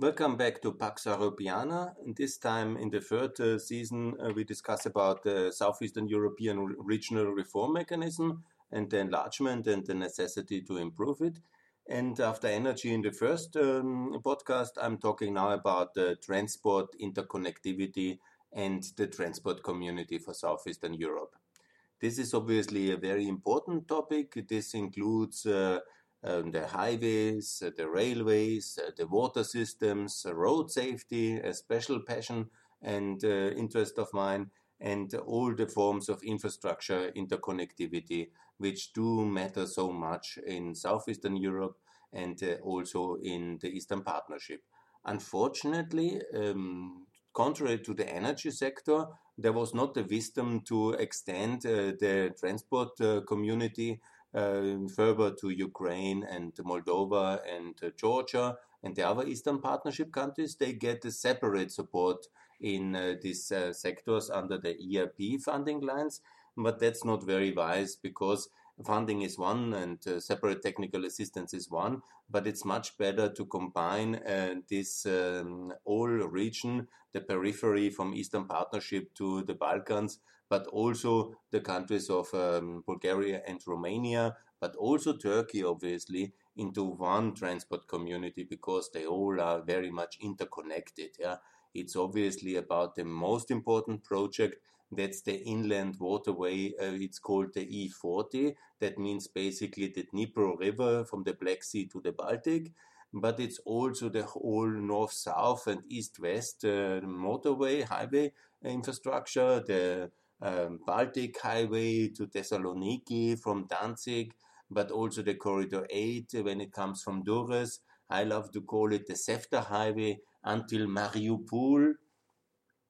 Welcome back to Pax Europiana. This time in the third uh, season, uh, we discuss about the Southeastern European regional reform mechanism and the enlargement and the necessity to improve it. And after energy in the first um, podcast, I'm talking now about the transport interconnectivity and the transport community for Southeastern Europe. This is obviously a very important topic. This includes uh, um, the highways, uh, the railways, uh, the water systems, uh, road safety, a special passion and uh, interest of mine, and all the forms of infrastructure interconnectivity, which do matter so much in Southeastern Europe and uh, also in the Eastern Partnership. Unfortunately, um, contrary to the energy sector, there was not the wisdom to extend uh, the transport community further to Ukraine and Moldova and uh, Georgia and the other Eastern Partnership countries, they get a separate support in uh, these sectors under the ERP funding lines. But that's not very wise because funding is one and uh, separate technical assistance is one, but it's much better to combine uh, this um, whole region, the periphery from Eastern Partnership to the Balkans, but also the countries of um, Bulgaria and Romania, but also Turkey, obviously, into one transport community because they all are very much interconnected. Yeah, it's obviously about the most important project. That's the inland waterway. Uh, it's called the E40. That means basically the Dnipro River from the Black Sea to the Baltic but it's also the whole north south and east west uh, motorway, highway infrastructure, the um, Baltic Highway to Thessaloniki from Danzig, but also the Corridor 8 when it comes from Durrës. I love to call it the CEFTA Highway until Mariupol,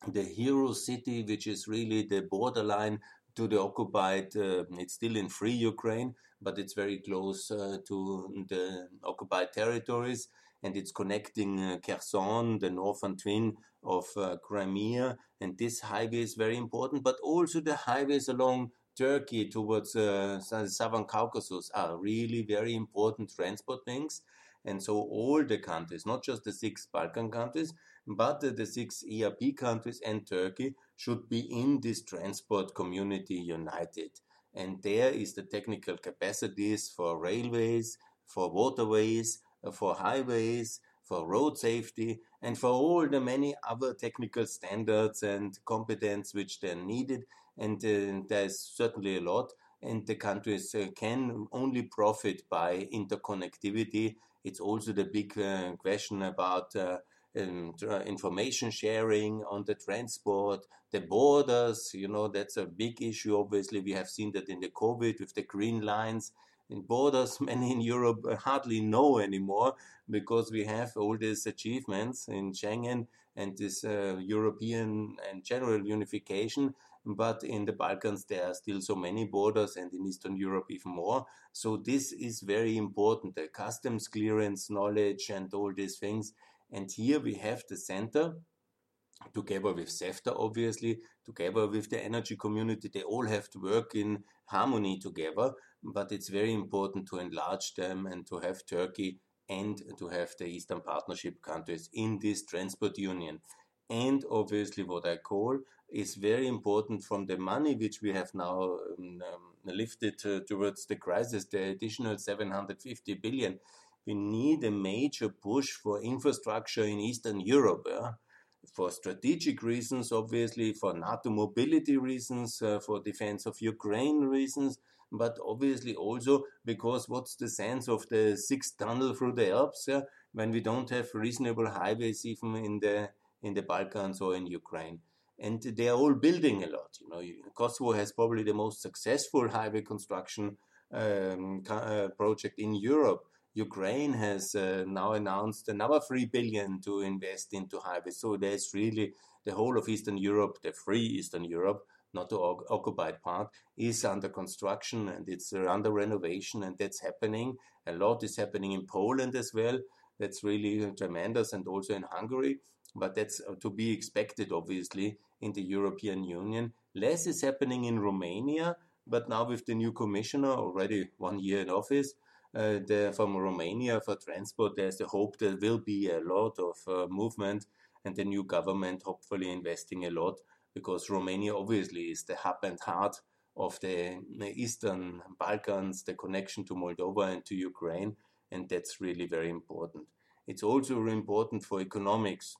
the hero city, which is really the borderline to the occupied, uh, it's still in free Ukraine, but it's very close uh, to the occupied territories and it's connecting uh, Kherson, the northern twin of uh, Crimea. And this highway is very important, but also the highways along Turkey towards uh, the southern Caucasus are really very important transport links. And so all the countries, not just the six Balkan countries, but the, six EIP countries and Turkey should be in this transport community united. And there is the technical capacities for railways, for waterways, uh, for highways, for road safety, and for all the many other technical standards and competence which they're needed. And uh, there's certainly a lot. And the countries uh, can only profit by interconnectivity. It's also the big uh, question about um, information sharing on the transport, the borders. You know, that's a big issue. Obviously, we have seen that in the COVID with the green lines in borders many in Europe hardly know anymore because we have all these achievements in Schengen and this uh, European and general unification. But in the Balkans, there are still so many borders, and in Eastern Europe, even more. So, this is very important the customs clearance knowledge and all these things. And here we have the center together with CEFTA, obviously, together with the energy community. They all have to work in harmony together but it's very important to enlarge them and to have Turkey and to have the Eastern Partnership countries in this transport union. And obviously, what I call is very important from the money which we have now um, um lifted uh, towards the crisis, the additional 750 billion. We need a major push for infrastructure in Eastern Europe. Yeah? for strategic reasons, obviously, for NATO mobility reasons, uh, for defense of Ukraine reasons, but obviously also because what's the sense of the sixth tunnel through the Alps yeah, when we don't have reasonable highways even in the in the Balkans or in Ukraine. And they are all building a lot. You know, Kosovo has probably the most successful highway construction um, uh, project in Europe. Ukraine has uh, now announced another three billion to invest into highways. So there's really the whole of Eastern Europe, the free Eastern Europe, not the occupied part, is under construction and it's under renovation, and that's happening. A lot is happening in Poland as well. That's really tremendous, and also in Hungary. But that's uh, to be expected, obviously, in the European Union. Less is happening in Romania, but now with the new commissioner, already one year in office, uh, the, from Romania for transport, there's the hope there will be a lot of uh, movement and the new government hopefully investing a lot because Romania obviously is the hub and heart of the Eastern Balkans, the connection to Moldova and to Ukraine, and that's really very important. It's also important for economics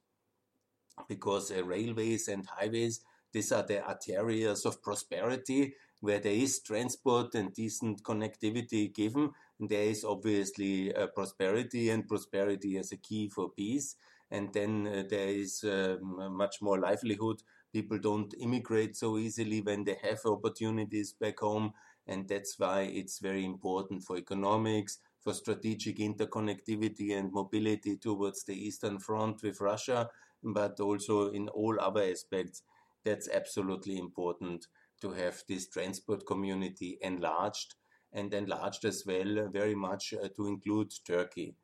because uh, railways and highways, these are the arterias of prosperity where there is transport and decent connectivity given. There is obviously uh, prosperity, and prosperity is a key for peace. And then uh, there is um, much more livelihood. People don't immigrate so easily when they have opportunities back home. And that's why it's very important for economics, for strategic interconnectivity and mobility towards the Eastern Front with Russia, but also in all other aspects. That's absolutely important to have this transport community enlarged and enlarged as well very much uh, to include Turkey.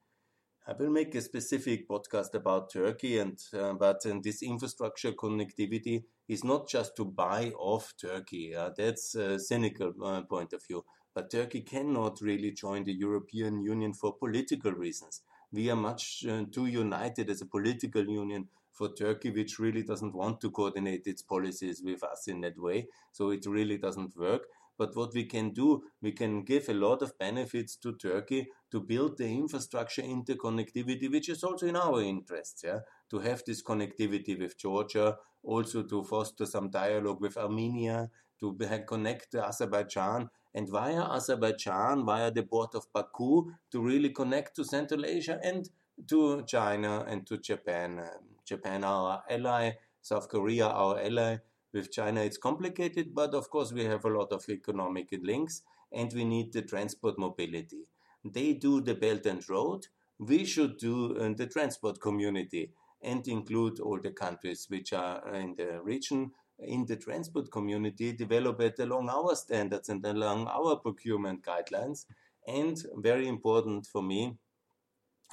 I will make a specific podcast about Turkey, and uh, but this infrastructure connectivity is not just to buy off Turkey. Uh, that's a cynical uh, point of view. But Turkey cannot really join the European Union for political reasons. We are much uh, too united as a political union for Turkey, which really doesn't want to coordinate its policies with us in that way. So it really doesn't work. But what we can do, we can give a lot of benefits to Turkey to build the infrastructure interconnectivity, which is also in our interests, yeah, to have this connectivity with Georgia, also to foster some dialogue with Armenia, to connect to Azerbaijan, and via Azerbaijan, via the port of Baku, to really connect to Central Asia and to China and to Japan. Japan, our ally, South Korea, our ally with China, it's complicated, but of course, we have a lot of economic links and we need the transport mobility. They do the Belt and Road. We should do uh, the transport community and include all the countries which are in the region in the transport community, develop it along our standards and along our procurement guidelines. And very important for me,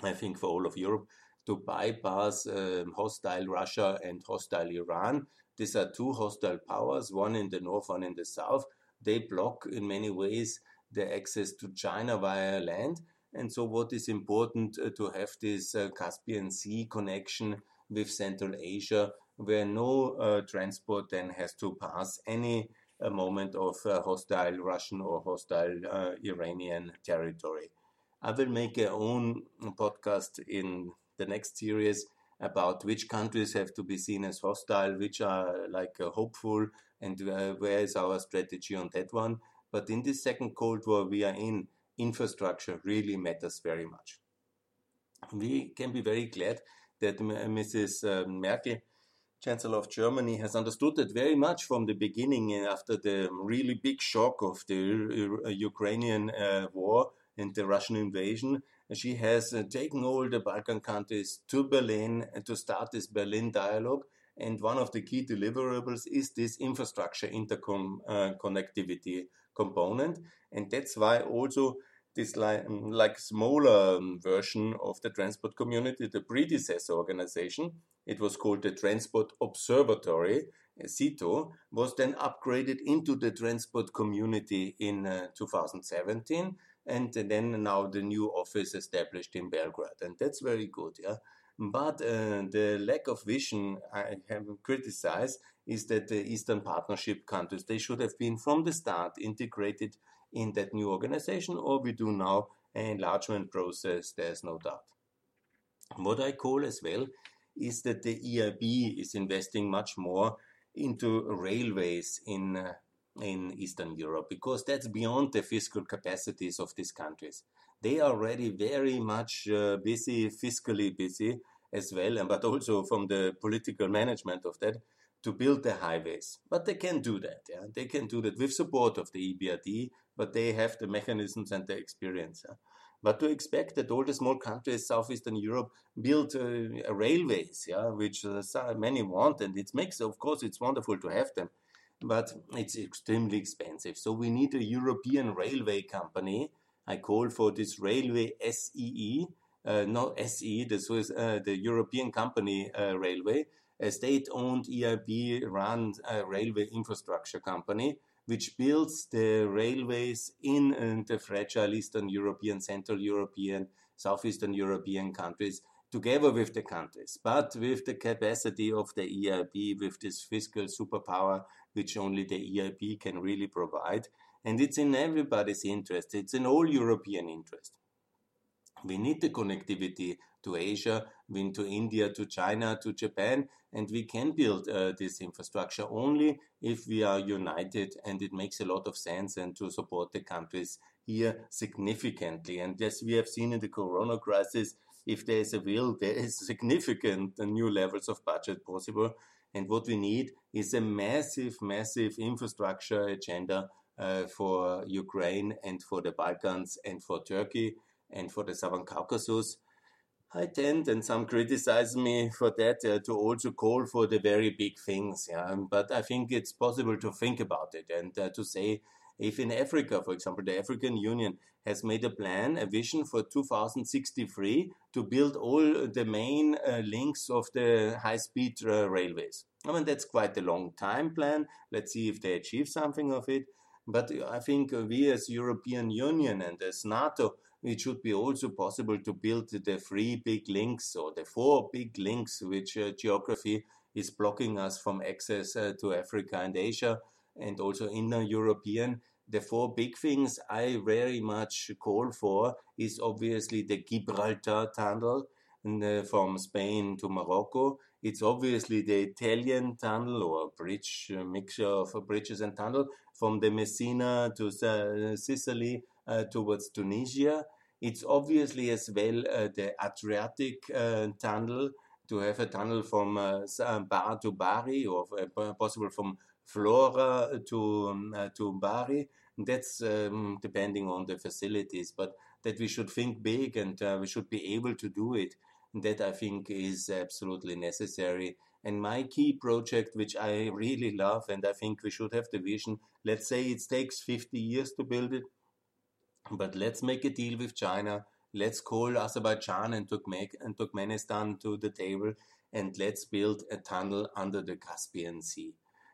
I think for all of Europe, to bypass um, hostile Russia and hostile Iran these are two hostile powers, one in the north, one in the south. They block in many ways the access to China via land. And so, what is important uh, to have this uh, Caspian Sea connection with Central Asia, where no uh, transport then has to pass any uh, moment of uh, hostile Russian or hostile uh, Iranian territory. I will make a own podcast in the next series about which countries have to be seen as hostile, which are like uh, hopeful, and uh, where is our strategy on that one. But in this second Cold War we are in, infrastructure really matters very much. We can be very glad that Mrs. Uh, Merkel, Chancellor of Germany, has understood that very much from the beginning uh, after the really big shock of the uh, Ukrainian uh, war and the Russian invasion she has uh, taken all the Balkan countries to Berlin to start this Berlin dialogue. And one of the key deliverables is this infrastructure interconnectivity uh, component. And that's why also this like, um, like smaller um, version of the transport community, the predecessor organization, it was called the Transport Observatory, SEETO, was then upgraded into the transport community in uh, 2017 and then now the new office established in Belgrade, and that's very good, yeah. But uh, the lack of vision I have criticized is that the Eastern Partnership countries they should have been from the start integrated in that new organization, or we do now an enlargement process. There's no doubt. What I call as well is that the EIB is investing much more into railways in uh, in Eastern Europe because that's beyond the fiscal capacities of these countries. They are already very much uh, busy, fiscally busy as well, and but also from the political management of that to build the highways. But they can do that. Yeah? They can do that with support of the EBRD, but they have the mechanisms and the experience. Yeah? But to expect that all the small countries, southeastern Europe, build uh, railways, yeah, which uh, many want, and it makes, of course, it's wonderful to have them but it's extremely expensive. So we need a European railway company. I call for this railway SEE, uh, not SE, this was uh, the European company uh, railway, a state-owned EIB run uh, railway infrastructure company which builds the railways in uh, the fragile Eastern European, Central European, Southeastern European countries together with the countries, but with the capacity of the EIB, with this fiscal superpower, which only the EIB can really provide. And it's in everybody's interest, it's in all European interest. We need the connectivity to Asia, to India, to China, to Japan, and we can build uh, this infrastructure only if we are united, and it makes a lot of sense and to support the countries here significantly. And as we have seen in the Corona crisis, if there is a will, there is significant new levels of budget possible. And what we need is a massive, massive infrastructure agenda uh, for Ukraine and for the Balkans and for Turkey and for the Southern Caucasus. I tend, and some criticize me for that, uh, to also call for the very big things. Yeah? But I think it's possible to think about it and uh, to say if in Africa, for example, the African Union has made a plan, a vision for 2063 to build all the main uh, links of the high speed uh, railways. I mean, that's quite a long time plan. Let's see if they achieve something of it. But I think we as European Union and as NATO, it should be also possible to build the three big links or the four big links which uh, geography is blocking us from access uh, to Africa and Asia and also inner European the four big things I very much call for is obviously the Gibraltar Tunnel the, from Spain to Morocco. It's obviously the Italian tunnel or bridge, mixture of bridges and tunnel from the Messina to uh, Sicily uh, towards Tunisia. It's obviously as well uh, the Adriatic uh, tunnel to have a tunnel from uh, Bar to Bari or uh, possible from Vlora to um, to Bari that's um, depending on the facilities, but that we should think big and uh, we should be able to do it. That I think is absolutely necessary. And my key project, which I really love, and I think we should have the vision. Let's say it takes 50 years to build it, but let's make a deal with China. Let's call Azerbaijan and, and Turkmenistan to the table, and let's build a tunnel under the Caspian Sea.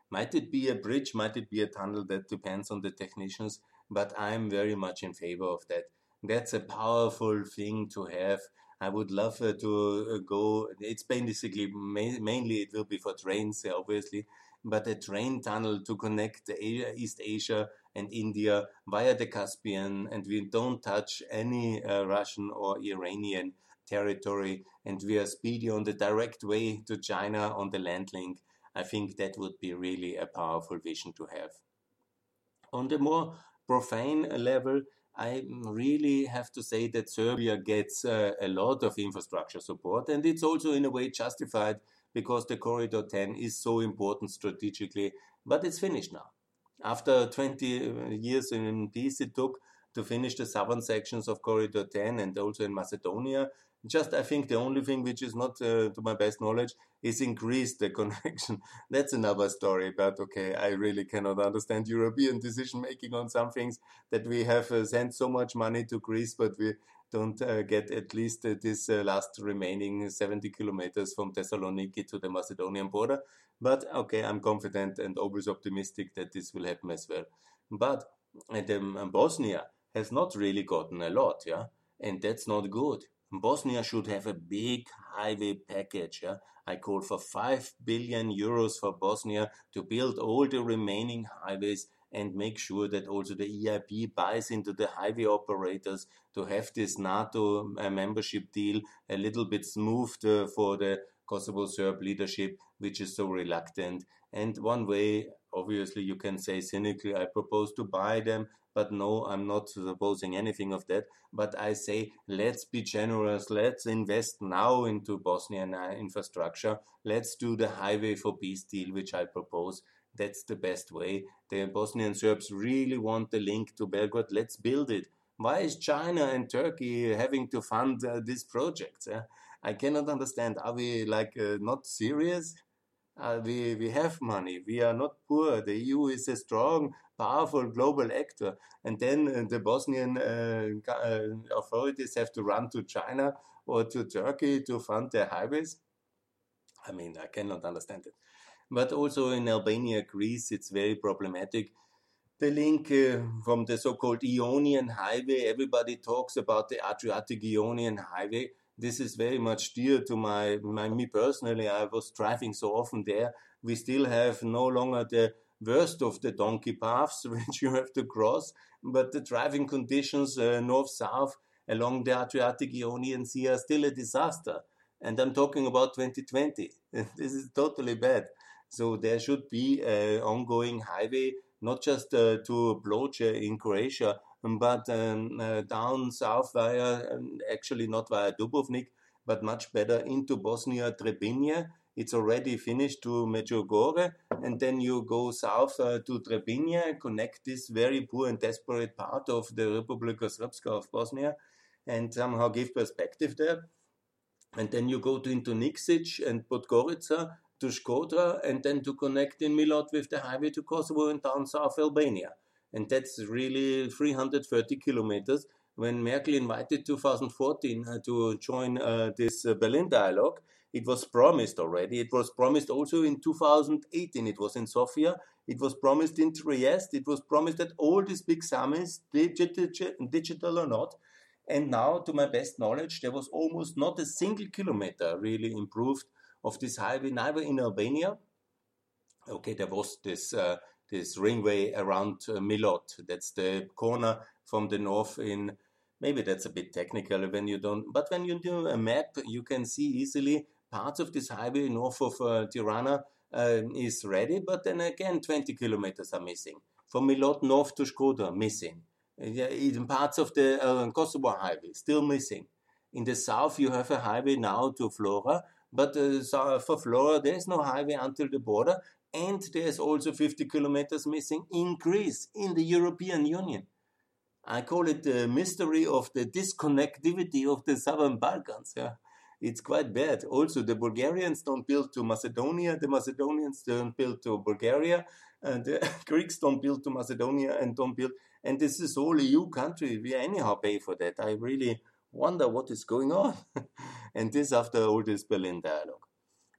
Might it be a bridge? Might it be a tunnel? That depends on the technicians, but I'm very much in favor of that. That's a powerful thing to have. I would love uh, to uh, go. It's basically ma- mainly it will be for trains, obviously, but a train tunnel to connect Asia, East Asia and India via the Caspian, and we don't touch any uh, Russian or Iranian territory, and we are speedy on the direct way to China on the land link. I think that would be really a powerful vision to have. On the more profane level, I really have to say that Serbia gets uh, a lot of infrastructure support, and it's also in a way justified because the Corridor 10 is so important strategically, but it's finished now. After 20 uh, years in peace, it took to finish the southern sections of Corridor 10 and also in Macedonia. Just, I think the only thing which is not uh, to my best knowledge is increase the connection. That's another story. But okay, I really cannot understand European decision making on some things that we have uh, sent so much money to Greece, but we don't uh, get at least uh, this uh, last remaining 70 kilometers from Thessaloniki to the Macedonian border. But okay, I'm confident and always optimistic that this will happen as well. But um, Bosnia has not really gotten a lot, yeah, and that's not good. Bosnia should have a big highway package. Yeah? I call for 5 billion euros for Bosnia to build all the remaining highways and make sure that also the EIB buys into the highway operators to have this NATO uh, membership deal a little bit smoothed for the Kosovo Serb leadership, which is so reluctant. And one way, obviously, you can say cynically, I propose to buy them but no, I'm not supposing anything of that. But I say, let's be generous. Let's invest now into Bosnian uh, infrastructure. Let's do the Highway for Peace deal, which I propose. That's the best way. The Bosnian Serbs really want the link to Belgrade. Let's build it. Why is China and Turkey having to fund uh, these projects? I cannot understand. Are we like uh, not serious? Uh, we, we have money. We are not poor. The EU is a strong, powerful global actor. And then uh, the Bosnian uh, uh, authorities have to run to China or to Turkey to fund their highways. I mean, I cannot understand it. But also in Albania, Greece, it's very problematic the link uh, from the so-called Ionian Highway. Everybody talks about the Adriatic Ionian Highway. This is very much dear to my, my me personally. I was driving so often there. We still have no longer the worst of the donkey paths which you have to cross, but the driving conditions uh, north-south along the Adriatic Ionian Sea are still a disaster. And I'm talking about 2020. this is totally bad. So there should be an ongoing highway not just uh, to Ploče in Croatia, but um, uh, down south via, um, actually not via Dubrovnik, but much better into Bosnia Trebinje. It's already finished to Medjugorje, and then you go south uh, to Trebinje, connect this very poor and desperate part of the Republika Srpska of Bosnia, and somehow give perspective there. And then you go to into Nikšić and Podgorica, to Shkodra and then to connect in Milot with the highway to Kosovo and down South Albania. And that's really 330 kilometers. When Merkel invited 2014 uh, to join uh, this uh, Berlin dialogue, it was promised already. It was promised also in 2018. It was in Sofia. It was promised in Trieste. It was promised at all these big summits, digital, digital or not. And now, to my best knowledge, there was almost not a single kilometer really improved of this highway, neither in Albania. Okay, there was this uh, this ringway around uh, Milot. That's the corner from the north in. Maybe that's a bit technical when you don't, but when you do a map, you can see easily parts of this highway north of uh, Tirana uh, is ready, but then again, 20 kilometers are missing. From Milot north to Shkodra, missing. Yeah, even parts of the uh, Kosovo highway still missing. In the south, you have a highway now to Vlora but uh, for Vlora there is no highway until the border, and there's also 50 kilometers missing in Greece, in the European Union. I call it the mystery of the disconnectivity of the Southern Balkans. Yeah. It's quite bad. Also, the Bulgarians don't build to Macedonia, the Macedonians don't build to Bulgaria, and the Greeks don't build to Macedonia and don't build. And this is all EU country. We anyhow pay for that. I really wonder what is going on. and this after all this Berlin dialogue.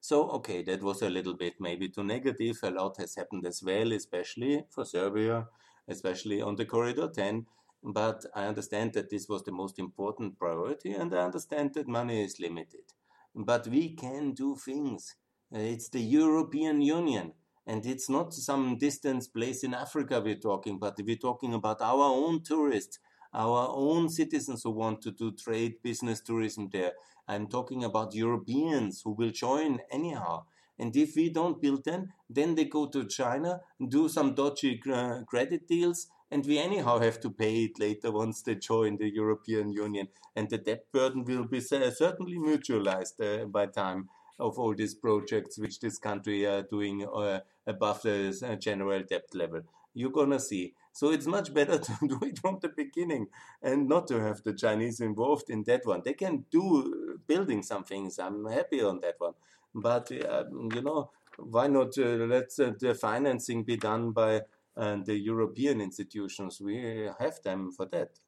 So, okay, that was a little bit maybe too negative. A lot has happened as well, especially for Serbia, especially on the Corridor 10. But I understand that this was the most important priority, and I understand that money is limited. But we can do things. It's the European Union, and it's not some distant place in Africa we're talking, but we're talking about our own tourists our own citizens who want to do trade, business, tourism there. I'm talking about Europeans who will join anyhow. And if we don't build them, then they go to China, do some dodgy uh, credit deals, and we anyhow have to pay it later once they join the European Union. And the debt burden will be certainly mutualized uh, by time of all these projects which this country are doing uh, above the uh, general debt level. You're gonna see. So it's much better to do it from the beginning and not to have the Chinese involved in that one. They can do building some things. I'm happy on that one. But, uh, you know, why not uh, let uh, the financing be done by uh, the European institutions? We have them for that.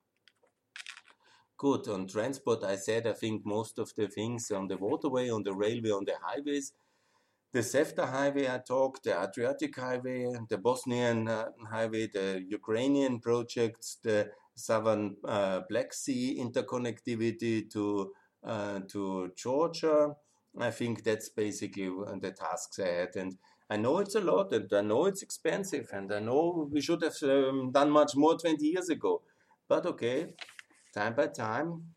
Good. On transport, I said I think most of the things on the waterway, on the railway, on the highways, the CEFTA highway I talked, the Adriatic highway, the Bosnian uh, highway, the Ukrainian projects, the southern uh, Black Sea interconnectivity to uh, to Georgia. I think that's basically the tasks I had, and I know it's a lot, and I know it's expensive, and I know we should have um, done much more 20 years ago. But okay, time by time,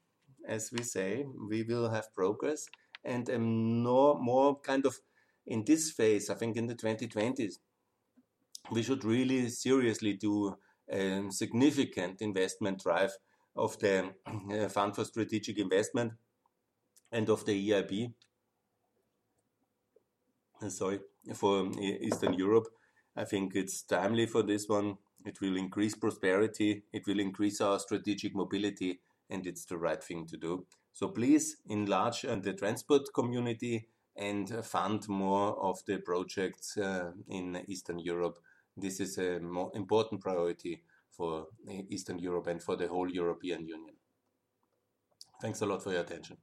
as we say, we will have progress, and um, no more kind of in this phase, I think in the 2020s, we should really seriously do a significant investment drive of the uh, Fund for Strategic Investment and of the EIB. Uh, sorry, for Eastern Europe. I think it's timely for this one. It will increase prosperity, it will increase our strategic mobility, and it's the right thing to do. So please enlarge uh, the transport community and fund more of the projects uh, in Eastern Europe. This is a more important priority for Eastern Europe and for the whole European Union. Thanks a lot for your attention.